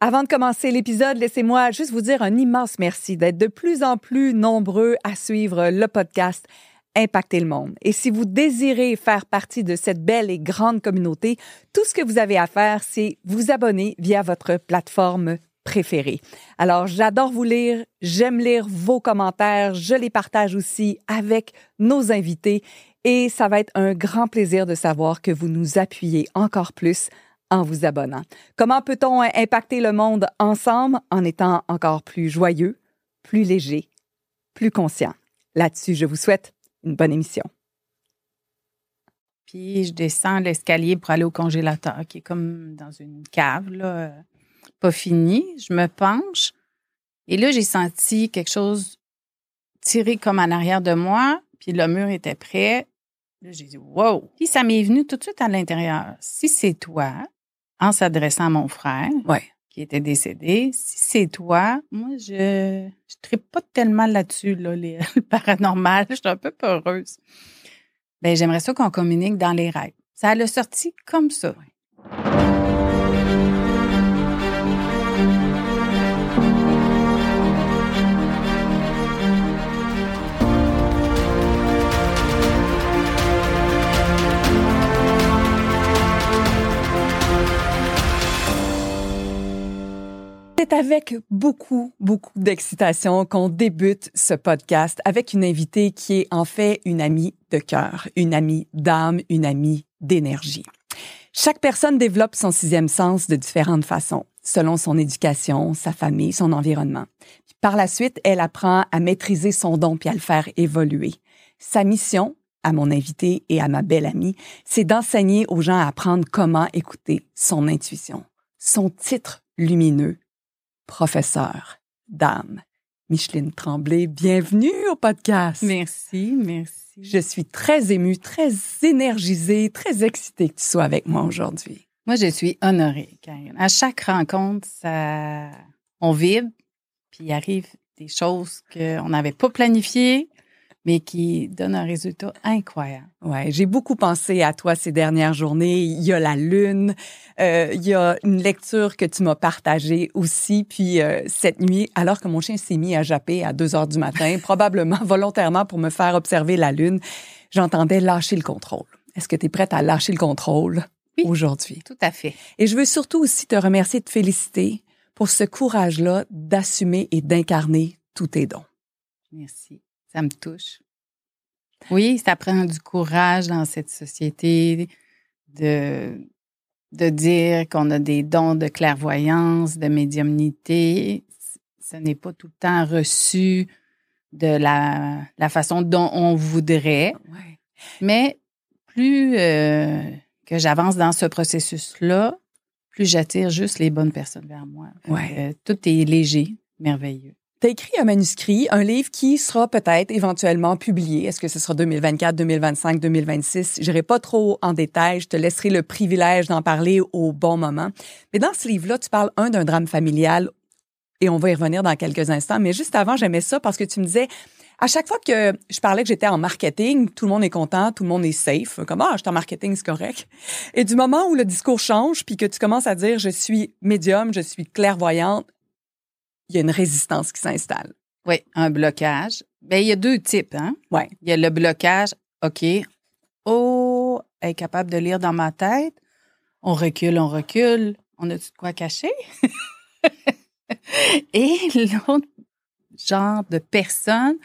Avant de commencer l'épisode, laissez-moi juste vous dire un immense merci d'être de plus en plus nombreux à suivre le podcast Impacter le monde. Et si vous désirez faire partie de cette belle et grande communauté, tout ce que vous avez à faire, c'est vous abonner via votre plateforme préférée. Alors, j'adore vous lire, j'aime lire vos commentaires, je les partage aussi avec nos invités et ça va être un grand plaisir de savoir que vous nous appuyez encore plus en vous abonnant. Comment peut-on impacter le monde ensemble en étant encore plus joyeux, plus léger, plus conscient? Là-dessus, je vous souhaite une bonne émission. Puis je descends l'escalier pour aller au congélateur, qui est comme dans une cave, là, pas fini. Je me penche. Et là, j'ai senti quelque chose tirer comme en arrière de moi. Puis le mur était prêt. Là, j'ai dit, wow. Puis ça m'est venu tout de suite à l'intérieur. Si c'est toi, en s'adressant à mon frère, qui était décédé, si c'est toi, moi, je je tripe pas tellement là-dessus, là, les, le paranormal. Je suis un peu peureuse. Ben, j'aimerais ça qu'on communique dans les règles. Ça a sorti comme ça. C'est avec beaucoup, beaucoup d'excitation qu'on débute ce podcast avec une invitée qui est en fait une amie de cœur, une amie d'âme, une amie d'énergie. Chaque personne développe son sixième sens de différentes façons, selon son éducation, sa famille, son environnement. Par la suite, elle apprend à maîtriser son don puis à le faire évoluer. Sa mission, à mon invité et à ma belle amie, c'est d'enseigner aux gens à apprendre comment écouter son intuition. Son titre lumineux, professeur d'âme. Micheline Tremblay, bienvenue au podcast. Merci, merci. Je suis très émue, très énergisée, très excitée que tu sois avec moi aujourd'hui. Moi, je suis honorée, Karine. À chaque rencontre, ça, on vibre, puis il arrive des choses qu'on n'avait pas planifiées, mais qui donne un résultat incroyable. Ouais, j'ai beaucoup pensé à toi ces dernières journées. Il y a la lune, euh, il y a une lecture que tu m'as partagée aussi. Puis euh, cette nuit, alors que mon chien s'est mis à japper à 2 heures du matin, probablement volontairement pour me faire observer la lune, j'entendais lâcher le contrôle. Est-ce que tu es prête à lâcher le contrôle aujourd'hui? Tout à fait. Et je veux surtout aussi te remercier, te féliciter pour ce courage-là d'assumer et d'incarner tous tes dons. Merci. Ça me touche. Oui, ça prend du courage dans cette société de, de dire qu'on a des dons de clairvoyance, de médiumnité. Ce n'est pas tout le temps reçu de la, la façon dont on voudrait. Mais plus euh, que j'avance dans ce processus-là, plus j'attire juste les bonnes personnes vers moi. Ouais. tout est léger, merveilleux. Tu as écrit un manuscrit, un livre qui sera peut-être éventuellement publié. Est-ce que ce sera 2024, 2025, 2026? J'irai pas trop en détail. Je te laisserai le privilège d'en parler au bon moment. Mais dans ce livre-là, tu parles, un, d'un drame familial et on va y revenir dans quelques instants. Mais juste avant, j'aimais ça parce que tu me disais, à chaque fois que je parlais que j'étais en marketing, tout le monde est content, tout le monde est safe. Comme, ah, je suis en marketing, c'est correct. Et du moment où le discours change, puis que tu commences à dire, je suis médium, je suis clairvoyante, il y a une résistance qui s'installe. Oui, un blocage. Bien, il y a deux types, hein? Oui. Il y a le blocage, OK. Oh, elle est capable de lire dans ma tête. On recule, on recule. On a-tu de quoi cacher? Et l'autre genre de personne,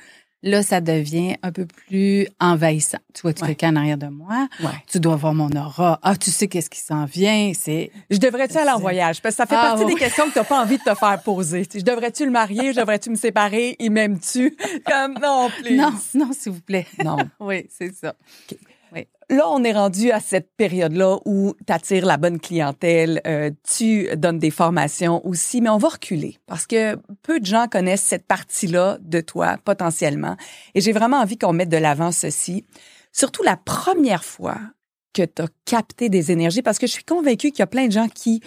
là, ça devient un peu plus envahissant. Tu vois, tu quelqu'un en arrière de moi. Tu dois voir mon aura. Ah, tu sais qu'est-ce qui s'en vient. C'est. Je devrais-tu aller en voyage? Parce que ça fait Ah, partie oui. des questions que tu n'as pas envie de te faire poser. Je devrais-tu le marier? Je devrais-tu me séparer? Il m'aime-tu? Comme, non, please. Non, non, s'il vous plaît. Non. oui, c'est ça. Là, on est rendu à cette période-là où tu attires la bonne clientèle, euh, tu donnes des formations aussi, mais on va reculer parce que peu de gens connaissent cette partie-là de toi potentiellement. Et j'ai vraiment envie qu'on mette de l'avant ceci. Surtout la première fois que tu as capté des énergies, parce que je suis convaincue qu'il y a plein de gens qui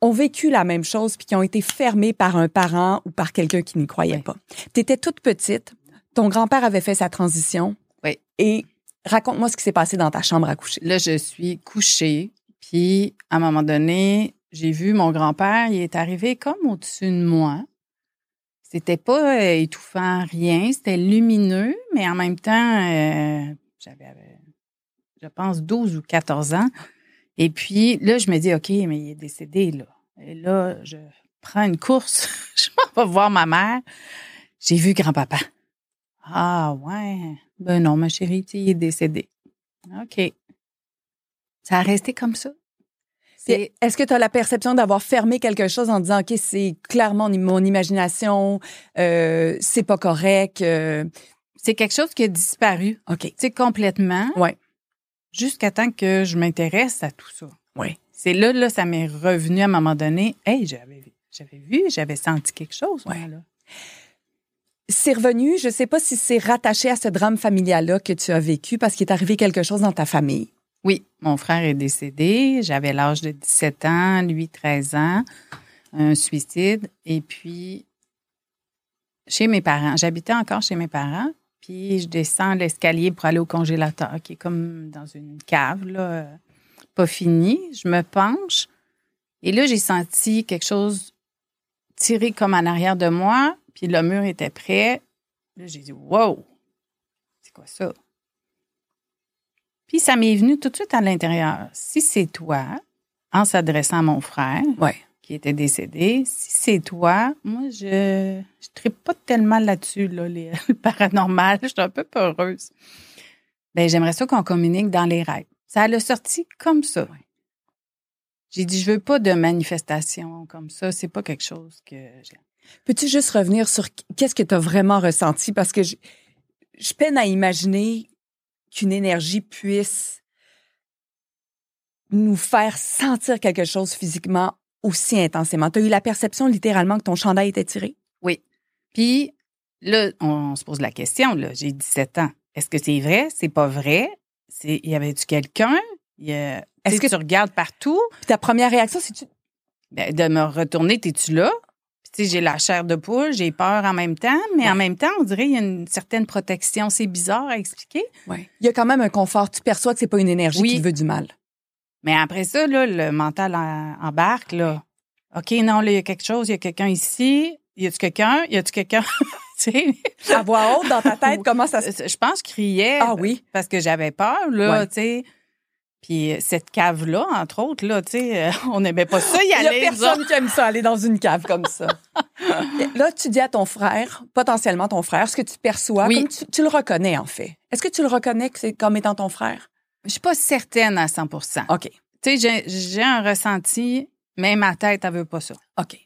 ont vécu la même chose puis qui ont été fermés par un parent ou par quelqu'un qui n'y croyait Oui. pas. Tu étais toute petite, ton grand-père avait fait sa transition. Oui. Et raconte-moi ce qui s'est passé dans ta chambre à coucher. Là, je suis couchée, puis à un moment donné, j'ai vu mon grand-père, il est arrivé comme au-dessus de moi. C'était pas euh, étouffant, rien. C'était lumineux, mais en même temps, euh, j'avais, je pense, 12 ou 14 ans. Et puis là, je me dis, OK, mais il est décédé, là. Et là, je prends une course, je m'en vais voir ma mère. J'ai vu grand-papa. Ah, ouais. Ben non, ma chérie, il est décédé. OK. Ça a resté comme ça? Est-ce que tu as la perception d'avoir fermé quelque chose en disant, OK, c'est clairement mon imagination, euh, c'est pas correct? Euh? C'est quelque chose qui a disparu. OK. C'est complètement. Ouais. Jusqu'à temps que je m'intéresse à tout ça. Oui. C'est là, là, ça m'est revenu à un moment donné. Hey, j'avais, j'avais vu, j'avais senti quelque chose, moi, là. C'est revenu, je sais pas si c'est rattaché à ce drame familial-là que tu as vécu parce qu'il est arrivé quelque chose dans ta famille. Oui, mon frère est décédé. J'avais l'âge de 17 ans, lui 13 ans, un suicide. Et puis, chez mes parents, j'habitais encore chez mes parents. Puis, je descends l'escalier pour aller au congélateur, qui est comme dans une cave, là, pas fini. Je me penche. Et là, j'ai senti quelque chose tirer comme en arrière de moi. Puis, le mur était prêt. Là, j'ai dit, wow, c'est quoi ça? Puis ça m'est venu tout de suite à l'intérieur. Si c'est toi, en s'adressant à mon frère, qui était décédé, si c'est toi, moi, je je tripe pas tellement là-dessus, là, les, le paranormal. Je suis un peu peureuse. Ben, j'aimerais ça qu'on communique dans les rêves. Ça a sorti comme ça. J'ai dit, je veux pas de manifestation comme ça. C'est pas quelque chose que j'aime. Peux-tu juste revenir sur qu'est-ce que tu as vraiment ressenti? Parce que je, je peine à imaginer qu'une énergie puisse nous faire sentir quelque chose physiquement aussi intensément. Tu as eu la perception littéralement que ton chandail était tiré? Oui. Puis là, on, se pose la question, là, j'ai 17 ans. Est-ce que c'est vrai? C'est pas vrai? C'est, y avait-tu quelqu'un? Est-ce que tu regardes partout? Puis ta première réaction, c'est tu... Ben, de me retourner, t'es-tu là? Sais, j'ai la chair de poule, j'ai peur en même temps, mais en même temps, on dirait qu'il y a une certaine protection. C'est bizarre à expliquer. Oui. Il y a quand même un confort. Tu perçois que c'est pas une énergie qui veut du mal. Mais après ça, là, le mental embarque, là. OK, non, là, il y a quelque chose, il y a quelqu'un ici. Y a-tu quelqu'un? Y a-tu quelqu'un? à voix haute dans ta tête, comment ça se... Je pense que je criais. Ah oui? Parce que j'avais peur, là, tu sais. Puis euh, cette cave-là, entre autres, là, tu sais, euh, on n'aimait pas ça y aller. Il y a personne qui aime ça, aller dans une cave comme ça. là, tu dis à ton frère, potentiellement ton frère, ce que tu perçois, oui. comme tu, le reconnais, en fait. Est-ce que tu le reconnais que c'est comme étant ton frère? Je suis pas certaine à 100% OK. Tu sais, j'ai un ressenti, mais ma tête, elle veut pas ça. OK.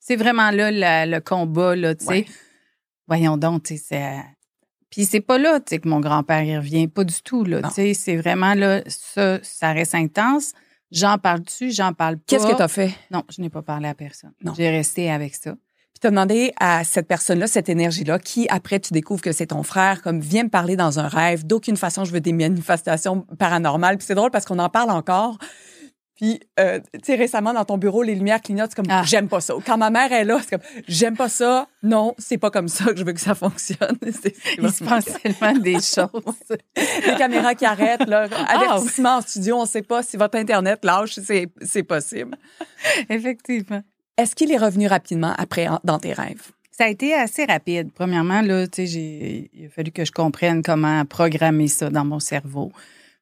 C'est vraiment là le combat, là, tu sais. Voyons donc, tu sais, c'est puis c'est pas là, tu sais, que mon grand-père y revient, pas du tout, là. Tu sais, c'est vraiment là, ça, ça reste intense. J'en parle dessus, j'en parle pas. Qu'est-ce que tu as fait? Non, je n'ai pas parlé à personne. Non. J'ai resté avec ça. Puis tu as demandé à cette personne-là, cette énergie-là, qui après tu découvres que c'est ton frère, comme vient me parler dans un rêve. D'aucune façon, je veux des manifestations paranormales. Puis c'est drôle parce qu'on en parle encore. Puis, euh, tu sais, récemment, dans ton bureau, les lumières clignotent, c'est comme, ah. j'aime pas ça. Quand ma mère est là, c'est comme, j'aime pas ça. Non, c'est pas comme ça que je veux que ça fonctionne. Il se passe tellement des choses. les caméras qui arrêtent, là. Ah, avertissement en studio, on sait pas si votre Internet lâche, c'est, c'est possible. Effectivement. Est-ce qu'il est revenu rapidement après dans tes rêves? Ça a été assez rapide. Premièrement, là, tu sais, il a fallu que je comprenne comment programmer ça dans mon cerveau.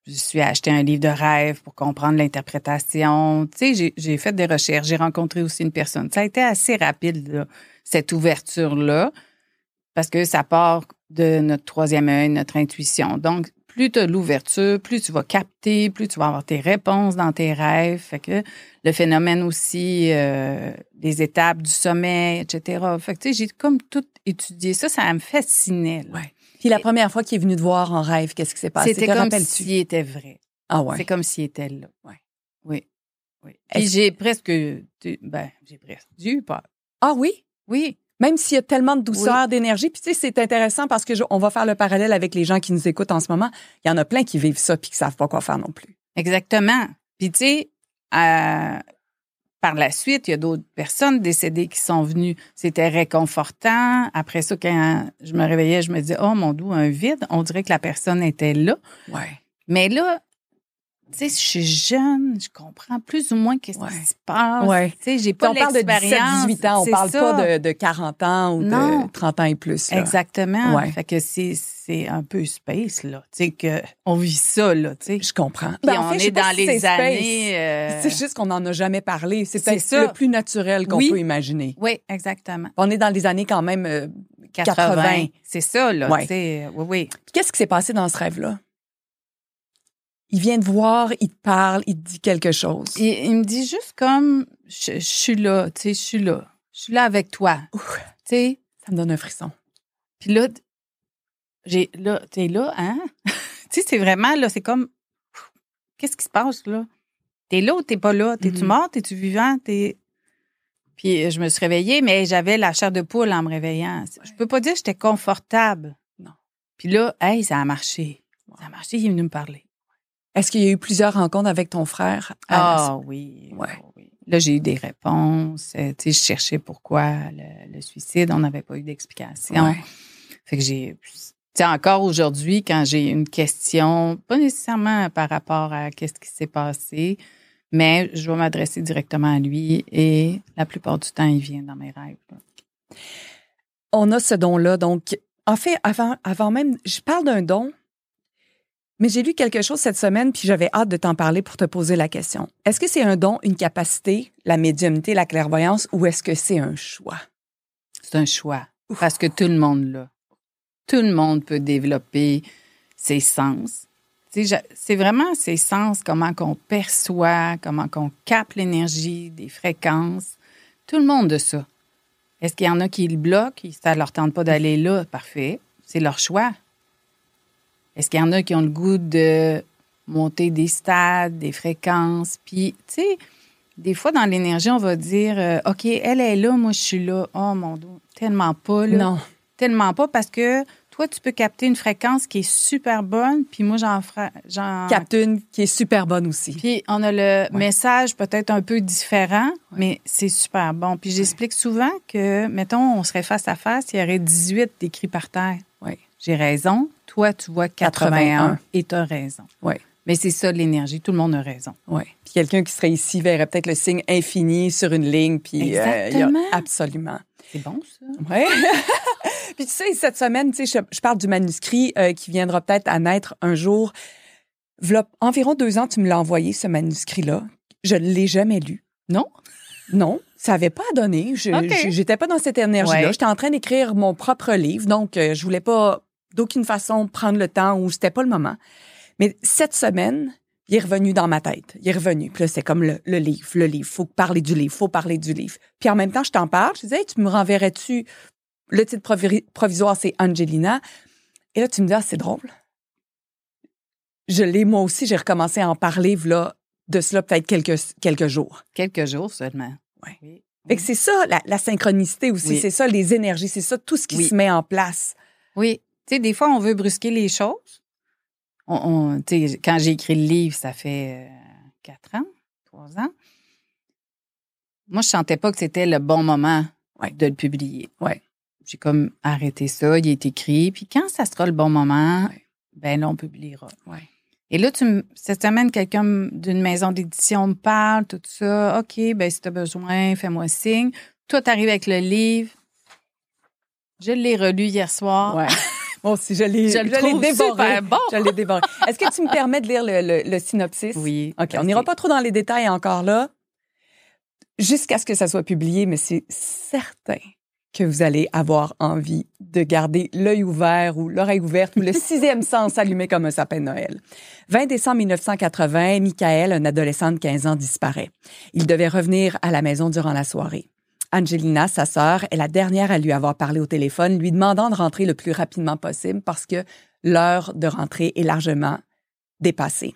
Je suis acheté un livre de rêve pour comprendre l'interprétation. Tu sais, j'ai fait des recherches, j'ai rencontré aussi une personne. Ça a été assez rapide, cette ouverture-là, parce que ça part de notre troisième œil, notre intuition. Donc, plus tu as l'ouverture, plus tu vas capter, plus tu vas avoir tes réponses dans tes rêves. Fait que le phénomène aussi euh, des étapes du sommeil, etc. Fait que tu sais, j'ai comme tout étudié ça, ça me fascinait. Là. Ouais. Puis la première fois qu'il est venu te voir en rêve, qu'est-ce qui s'est passé? C'était comme s'il était vrai. Ah ouais. C'est comme s'il était là. Ouais. Oui. Oui. Puis j'ai presque, ben, j'ai presque eu peur. Ah oui? Oui. Même s'il y a tellement de douceur, d'énergie. Puis tu sais, c'est intéressant parce que on va faire le parallèle avec les gens qui nous écoutent en ce moment. Il y en a plein qui vivent ça puis qui savent pas quoi faire non plus. Exactement. Puis tu sais, euh, par la suite, il y a d'autres personnes décédées qui sont venues. C'était réconfortant. Après ça, quand je me réveillais, je me disais, oh mon doux, un vide. On dirait que la personne était là. Ouais. Mais là, tu sais, je suis jeune, je comprends plus ou moins qu'est-ce Ouais. qui se passe. Ouais. Tu sais, j'ai pas on parle de 17, l'expérience. 18 ans, on parle ça. pas de, de 40 ans ou Non. de 30 ans et plus. là. Exactement. Ouais. Fait que c'est, c'est un peu space, là. Tu sais, que on vit ça, là, tu sais. Je comprends. Puis Ben, en on fait, est dans si les années. euh, C'est juste qu'on n'en a jamais parlé. C'est peut-être le plus naturel qu'on Oui. peut imaginer. Oui, exactement. On est dans les années quand même. euh, 80. 80. C'est ça, là. Ouais. tu sais. Oui, oui. Qu'est-ce qui s'est passé dans ce rêve-là? Il vient te voir, il te parle, il te dit quelque chose. Il, il me dit juste comme, je, je suis là, tu sais, je suis là. Je suis là avec toi. Tu sais? Ça me donne un frisson. Puis là, j'ai, là, t'es là, hein? tu sais, c'est vraiment, là, c'est comme, qu'est-ce qui se passe, là? T'es là ou t'es pas là? T'es-tu Mhm. mort? T'es-tu vivant? T'es... Puis euh, je me suis réveillée, mais j'avais la chair de poule en me réveillant. Je peux pas dire que j'étais confortable. Non. Puis là, hey, ça a marché. Ça a marché, il est venu me parler. Est-ce qu'il y a eu plusieurs rencontres avec ton frère? Ah oui, Ouais. oui, oui. Là, j'ai eu des réponses. Euh, Tu sais, je cherchais pourquoi le, le suicide. On n'avait pas eu d'explication. Ouais. Fait que j'ai. Tu sais, encore aujourd'hui, quand j'ai une question, pas nécessairement par rapport à qu'est-ce qui s'est passé, mais je vais m'adresser directement à lui et la plupart du temps, il vient dans mes rêves. là. On a ce don-là. Donc, en fait, avant, avant même, je parle d'un don, mais j'ai lu quelque chose cette semaine, puis j'avais hâte de t'en parler pour te poser la question. Est-ce que c'est un don, une capacité, la médiumnité, la clairvoyance, ou est-ce que c'est un choix? C'est un choix. Parce que tout le monde l'a. Tout le monde peut développer ses sens. C'est vraiment ses sens, comment qu'on perçoit, comment qu'on capte l'énergie, des fréquences. Tout le monde a ça. Est-ce qu'il y en a qui le bloquent? Ça ne leur tente pas d'aller là? Parfait. C'est leur choix. Est-ce qu'il y en a qui ont le goût de monter des stades, des fréquences? Puis, tu sais, des fois, dans l'énergie, on va dire euh, OK, elle est là, moi, je suis là. Oh mon Dieu, tellement pas, là. Non. Tellement pas parce que toi, tu peux capter une fréquence qui est super bonne, puis moi, j'en ferai. J'en... Capte une qui est super bonne aussi. Puis on a le message peut-être un peu différent, mais c'est super bon. Puis j'explique souvent que, mettons, on serait face à face, il y aurait 18 décrits par terre. Oui. J'ai raison. Toi, tu vois 81, 81. et tu as raison. Oui. Mais c'est ça l'énergie. Tout le monde a raison. Oui. Puis quelqu'un qui serait ici verrait peut-être le signe infini sur une ligne, puis euh, a- Exactement. absolument. C'est bon, ça? Ouais. Puis tu sais, cette semaine, tu sais, je, je parle du manuscrit euh, qui viendra peut-être à naître un jour. V'là environ deux ans, tu me l'as envoyé, ce manuscrit-là. Je ne l'ai jamais lu. Non? Non, ça n'avait pas à donner. Je OK. je- j'étais pas dans cette énergie-là. Ouais. J'étais en train d'écrire mon propre livre, donc euh, je voulais pas d'aucune façon prendre le temps ou c'était pas le moment. Mais cette semaine, il est revenu dans ma tête. Il est revenu. Puis là, c'est comme le, le livre, le livre. Faut parler du livre, faut parler du livre. Puis en même temps, je t'en parle. Je disais, Hey, tu me renverrais-tu? Le titre provi- provisoire, c'est Angelina. Et là, tu me dis, ah, c'est drôle. Je l'ai, moi aussi, j'ai recommencé à en parler, là, de cela peut-être quelques, quelques jours. Quelques jours seulement. Ouais. Oui. Fait que c'est ça, la, la synchronicité aussi. Oui. C'est ça, les énergies. C'est ça, tout ce qui Oui. se met en place. Oui. Tu sais, des fois, on veut brusquer les choses. On, on- quand j'ai écrit le livre, ça fait euh, quatre ans, trois ans. Moi, je sentais pas que c'était le bon moment Ouais. de le publier. Ouais. J'ai comme arrêté ça, il est écrit. Puis quand ça sera le bon moment, Ouais. ben là, on publiera. Ouais. Et là, tu me- cette semaine, quelqu'un d'une maison d'édition me parle, tout ça. OK, ben si tu as besoin, fais-moi signe. Toi, tu arrives avec le livre. Je l'ai relu hier soir. Ouais. L'ai trouve dévoré. super bon. Je l'ai dévoré. Est-ce que tu me permets de lire le, le- le synopsis? Oui. OK, on n'ira pas trop dans les détails encore là, jusqu'à ce que ça soit publié, mais c'est certain que vous allez avoir envie de garder l'œil ouvert ou l'oreille ouverte ou le sixième sens allumé comme un sapin de Noël. 20 décembre 1980, Michael, un adolescent de 15 ans, disparaît. Il devait revenir à la maison durant la soirée. Angelina, sa sœur, est la dernière à lui avoir parlé au téléphone, lui demandant de rentrer le plus rapidement possible parce que l'heure de rentrer est largement dépassée.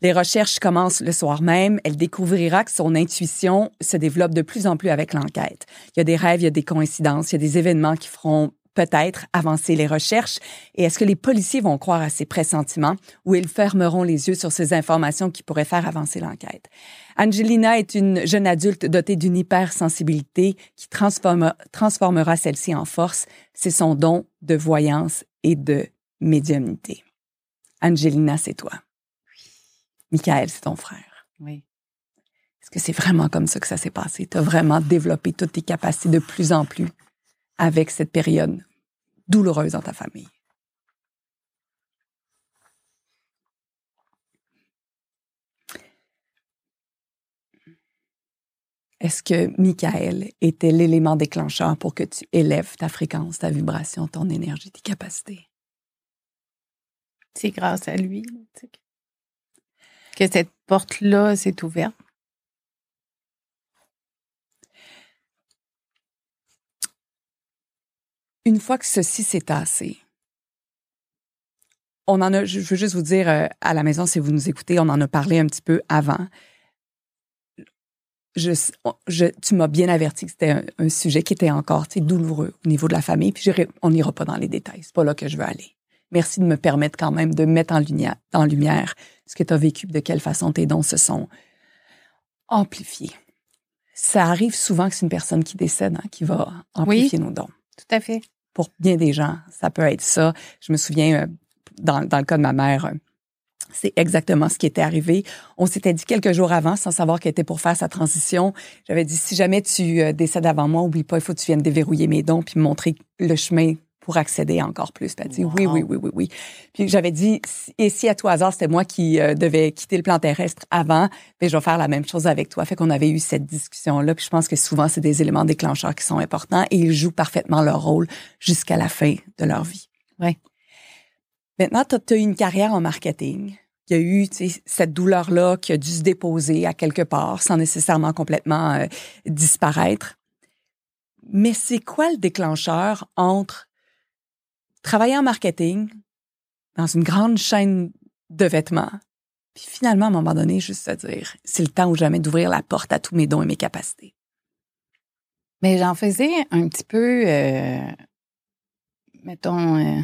Les recherches commencent le soir même. Elle découvrira que son intuition se développe de plus en plus avec l'enquête. Il y a des rêves, il y a des coïncidences, il y a des événements qui feront peut-être avancer les recherches? Et est-ce que les policiers vont croire à ces pressentiments ou ils fermeront les yeux sur ces informations qui pourraient faire avancer l'enquête? Angelina est une jeune adulte dotée d'une hypersensibilité qui transformera celle-ci en force. C'est son don de voyance et de médiumnité. Angelina, c'est toi. Michael, c'est ton frère. Oui. Est-ce que c'est vraiment comme ça que ça s'est passé? Tu as vraiment développé toutes tes capacités de plus en plus avec cette période douloureuse dans ta famille? Est-ce que Michael était l'élément déclencheur pour que tu élèves ta fréquence, ta vibration, ton énergie, tes capacités? C'est grâce à lui que cette porte-là s'est ouverte. Une fois que ceci s'est tassé, on en a, je veux juste vous dire euh, à la maison, si vous nous écoutez, on en a parlé un petit peu avant. Je, tu m'as bien averti que c'était un, sujet qui était encore douloureux au niveau de la famille, puis on n'ira pas dans les détails. C'est pas là que je veux aller. Merci de me permettre quand même de mettre en lumière, en lumière ce que tu as vécu, de quelle façon tes dons se sont amplifiés. Ça arrive souvent que c'est une personne qui décède hein, qui va amplifier nos dons. Tout à fait pour bien des gens, ça peut être ça. Je me souviens, euh, dans, dans le cas de ma mère, euh, c'est exactement ce qui était arrivé. On s'était dit quelques jours avant, sans savoir qu'elle était pour faire sa transition. J'avais dit, si jamais tu euh, décèdes avant moi, oublie pas, il faut que tu viennes déverrouiller mes dons puis me montrer le chemin pour accéder encore plus. Puis elle dit oui, oui, oui, oui, oui. Puis j'avais dit, et si à tout hasard, c'était moi qui euh, devais quitter le plan terrestre avant, ben je vais faire la même chose avec toi. Fait qu'on avait eu cette discussion-là. Puis je pense que souvent, c'est des éléments déclencheurs qui sont importants et ils jouent parfaitement leur rôle jusqu'à la fin de leur vie. Oui. Maintenant, tu as, eu une carrière en marketing. Il y a eu cette douleur-là qui a dû se déposer à quelque part sans nécessairement complètement euh, disparaître. Mais c'est quoi le déclencheur entre travailler en marketing dans une grande chaîne de vêtements. Puis finalement, à un moment donné, juste à dire, c'est le temps ou jamais d'ouvrir la porte à tous mes dons et mes capacités. Mais j'en faisais un petit peu, euh, mettons, euh,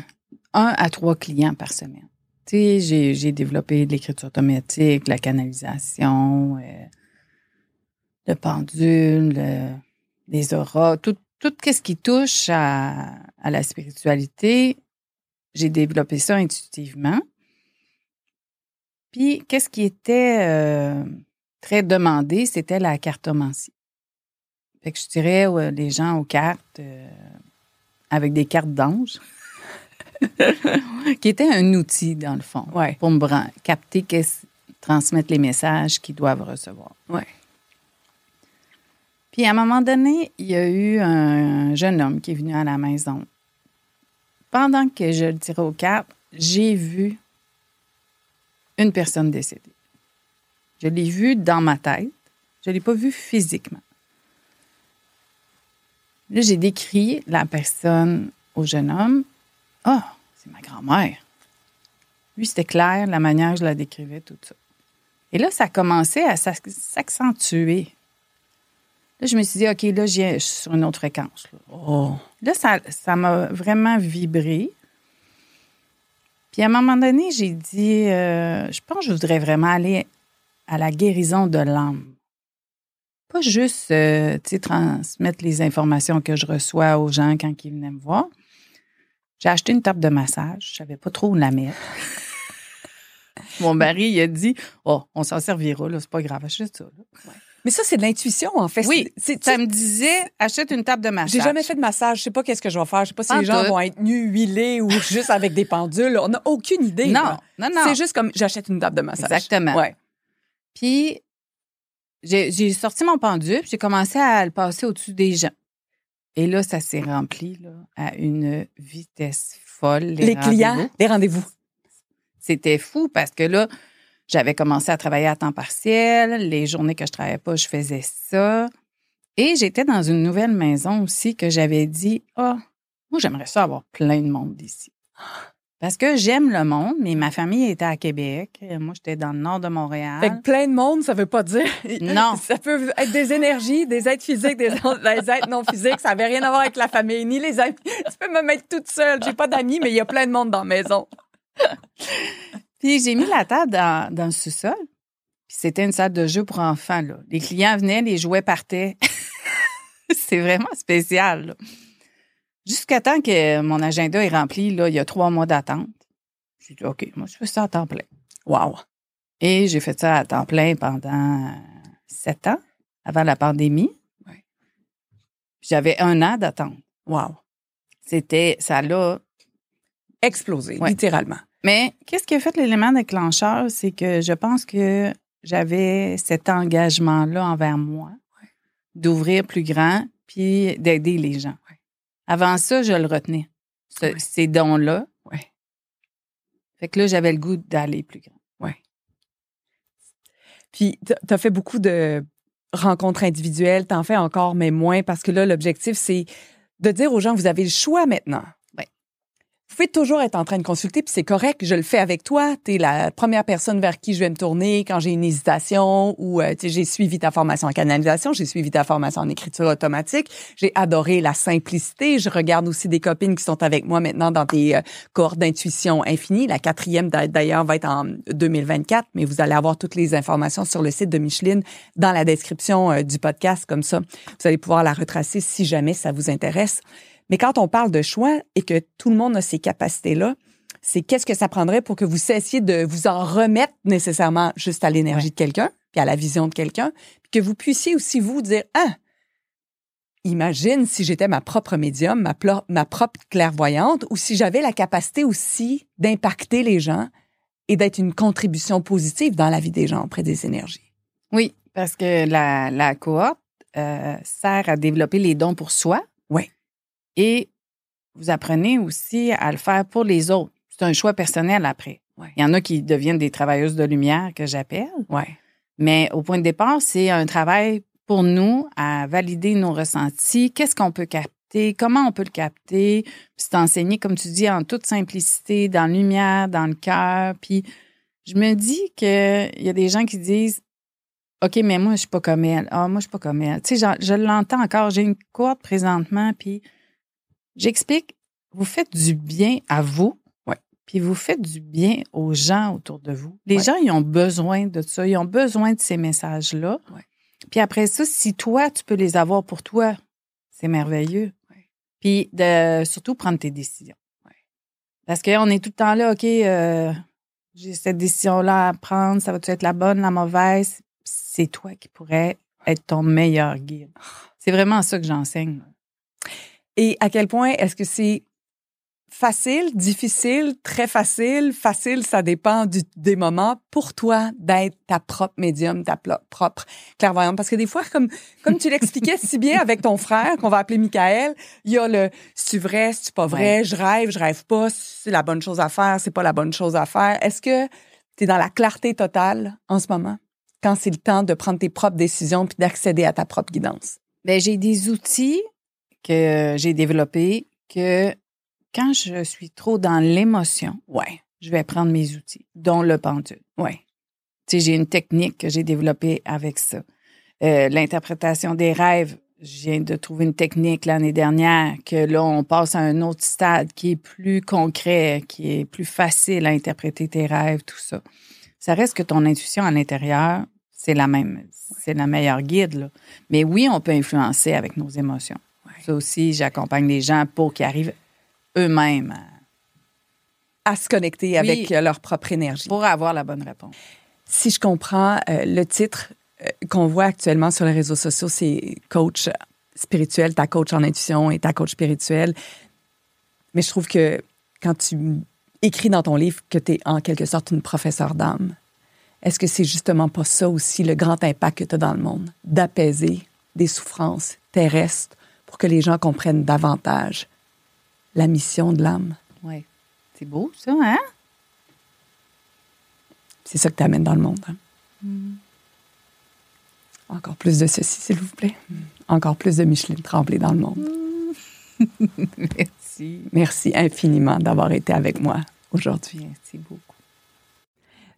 un à trois clients par semaine. Tu sais, j'ai développé l'écriture automatique, la canalisation, euh, le pendule, les auras, tout, tout ce qui touche à, la spiritualité, j'ai développé ça intuitivement. Puis, qu'est-ce qui était euh, très demandé, c'était la cartomancie. Fait que je dirais les gens aux cartes euh, avec des cartes d'ange, qui était un outil, dans le fond, pour me capter, transmettre les messages qu'ils doivent recevoir. Ouais. Puis à un moment donné, il y a eu un jeune homme qui est venu à la maison. Pendant que je le tirais au cap, j'ai vu une personne décédée. Je l'ai vu dans ma tête. Je ne l'ai pas vu physiquement. Là, j'ai décrit la personne au jeune homme. Ah, oh, c'est ma grand-mère. Lui, c'était clair, la manière je la décrivais, tout ça. Et là, ça a commencé à s'accentuer. Là, je me suis dit, OK, là, je suis sur une autre fréquence. Là, oh. là ça m'a vraiment vibré. Puis à un moment donné, j'ai dit, euh, je pense que je voudrais vraiment aller à la guérison de l'âme. Pas juste, euh, tu sais, transmettre les informations que je reçois aux gens quand ils venaient me voir. J'ai acheté une table de massage. Je savais pas trop où la mettre. Mon mari, il a dit, oh, on s'en servira, là, c'est pas grave, achète ça. Là. Mais ça, c'est de l'intuition, en fait. Oui. Ça me disait, achète une table de massage. J'ai jamais fait de massage. Je sais pas qu'est-ce que je vais faire. Je sais pas si les gens vont être nus, huilés ou juste avec des pendules. On n'a aucune idée. Non, non, non. C'est juste comme, j'achète une table de massage. Exactement. Ouais. Puis, j'ai sorti mon pendule, j'ai commencé à le passer au-dessus des gens. Et là, ça s'est rempli là, à une vitesse folle. Les, clients, les rendez-vous. C'était fou parce que là, j'avais commencé à travailler à temps partiel. Les journées que je travaillais pas, je faisais ça. Et j'étais dans une nouvelle maison aussi que j'avais dit, ah, oh, moi, j'aimerais ça avoir plein de monde ici. Parce que j'aime le monde, mais ma famille était à Québec. Moi, j'étais dans le nord de Montréal. Fait que plein de monde, ça veut pas dire. Non. Ça peut être des énergies, des êtres physiques, des, êtres non physiques. Ça n'avait rien à voir avec la famille, ni les amis. Tu peux me mettre toute seule. J'ai pas d'amis, mais il y a plein de monde dans la maison. Puis j'ai mis la table dans, dans le sous-sol. Puis c'était une salle de jeu pour enfants. Là. Les clients venaient, les jouets partaient. c'est vraiment spécial. Jusqu'à temps que mon agenda est rempli, là, il y a trois mois d'attente. J'ai dit, OK, moi, je fais ça à temps plein. Wow. Et j'ai fait ça à temps plein pendant sept ans, avant la pandémie. Ouais. J'avais un an d'attente. Wow. C'était, ça l'a. Explosé, Ouais. littéralement. Mais qu'est-ce qui a fait l'élément déclencheur? C'est que je pense que j'avais cet engagement-là envers moi d'ouvrir plus grand puis d'aider les gens. Ouais. Avant ça, je le retenais. Ce- Ouais. Ces dons-là. Fait que là, j'avais le goût d'aller plus grand. Puis, tu as fait beaucoup de rencontres individuelles, t'en fais encore, mais moins, parce que là, l'objectif, c'est de dire aux gens, vous avez le choix maintenant. Vous pouvez toujours être en train de consulter, puis c'est correct, je le fais avec toi. Tu es la première personne vers qui je vais me tourner quand j'ai une hésitation ou euh, j'ai suivi ta formation en canalisation, j'ai suivi ta formation en écriture automatique. J'ai adoré la simplicité. Je regarde aussi des copines qui sont avec moi maintenant dans des euh, cohortes d'intuition infinie. La quatrième, d'a- d'ailleurs, va être en 2024, mais vous allez avoir toutes les informations sur le site de Micheline dans la description euh, du podcast. Comme ça, vous allez pouvoir la retracer si jamais ça vous intéresse. Mais quand on parle de choix et que tout le monde a ces capacités-là, c'est qu'est-ce que ça prendrait pour que vous cessiez de vous en remettre nécessairement juste à l'énergie Ouais. de quelqu'un, puis à la vision de quelqu'un, puis que vous puissiez aussi vous dire, ah, imagine si j'étais ma propre médium, ma, propre clairvoyante, ou si j'avais la capacité aussi d'impacter les gens et d'être une contribution positive dans la vie des gens auprès des énergies. Oui, parce que la, la cohorte euh, sert à développer les dons pour soi. Et vous apprenez aussi à le faire pour les autres. C'est un choix personnel après. Ouais. Il y en a qui deviennent des travailleuses de lumière que j'appelle. Ouais. Mais au point de départ, c'est un travail pour nous à valider nos ressentis. Qu'est-ce qu'on peut capter? Comment on peut le capter? Puis c'est enseigné, comme tu dis, en toute simplicité, dans la lumière, dans le cœur. Puis je me dis qu'il y a des gens qui disent OK, mais moi, je suis pas comme elle. Ah, moi, je suis pas comme elle. Tu sais, genre, je l'entends encore. J'ai une cohorte présentement, puis j'explique, vous faites du bien à vous, Ouais. puis vous faites du bien aux gens autour de vous. Les Ouais. gens, ils ont besoin de ça. Ils ont besoin de ces messages-là. Ouais. Puis après ça, si toi, tu peux les avoir pour toi, c'est merveilleux. Puis de surtout prendre tes décisions. Parce qu'on est tout le temps là, OK, euh, j'ai cette décision-là à prendre, ça va-tu être la bonne, la mauvaise? C'est toi qui pourrais être ton meilleur guide. C'est vraiment ça que j'enseigne. Et à quel point est-ce que c'est facile, difficile, très facile, facile, ça dépend du, des moments pour toi d'être ta propre médium, ta propre clairvoyante. Parce que des fois, comme, comme tu l'expliquais si bien avec ton frère, qu'on va appeler Michael, il y a le c'est vrai, c'est pas vrai, je rêve, je rêve pas, c'est la bonne chose à faire, c'est pas la bonne chose à faire. Est-ce que tu es dans la clarté totale en ce moment quand c'est le temps de prendre tes propres décisions puis d'accéder à ta propre guidance? Ben, j'ai des outils que j'ai développés que quand je suis trop dans l'émotion, Ouais, je vais prendre mes outils, dont le pendule. ouais, Tu sais, j'ai une technique que j'ai développée avec ça. Euh, L'interprétation des rêves, je viens de trouver une technique l'année dernière que là, on passe à un autre stade qui est plus concret, qui est plus facile à interpréter tes rêves, tout ça. Ça reste que ton intuition à l'intérieur, c'est la même, c'est la meilleure guide. Là. Mais oui, on peut influencer avec nos émotions. Aussi, j'accompagne les gens pour qu'ils arrivent eux-mêmes à- à se connecter avec euh, leur propre énergie. pour avoir la bonne réponse. Si je comprends, euh, le titre euh, qu'on voit actuellement sur les réseaux sociaux, c'est coach spirituel, ta coach en intuition et ta coach spirituelle. Mais je trouve que quand tu écris dans ton livre que tu es en quelque sorte une professeure d'âme, est-ce que c'est justement pas ça aussi le grand impact que tu as dans le monde? D'apaiser des souffrances terrestres pour que les gens comprennent davantage la mission de l'âme. Oui. C'est beau, ça, hein? C'est ça que tu amènes dans le monde. hein? Encore plus de ceci, s'il vous plaît. Encore plus de Micheline Tremblay dans le monde. Merci. Merci infiniment d'avoir été avec moi aujourd'hui. Merci beaucoup.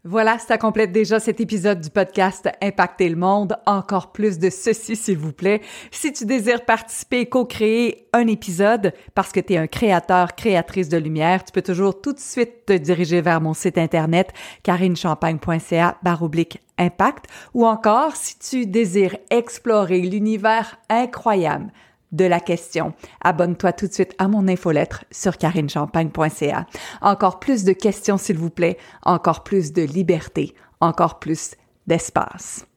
Voilà, ça complète déjà cet épisode du podcast Impacter le monde. Encore plus de ceci, s'il vous plaît. Si tu désires participer, co-créer un épisode parce que tu es un créateur, créatrice de lumière, tu peux toujours tout de suite te diriger vers mon site internet carinechampagne.ca baroblique impact ou encore si tu désires explorer l'univers incroyable de la question. Abonne-toi tout de suite à mon infolettre sur carinechampagne.ca. Encore plus de questions, s'il vous plaît. Encore plus de liberté. encore plus d'espace.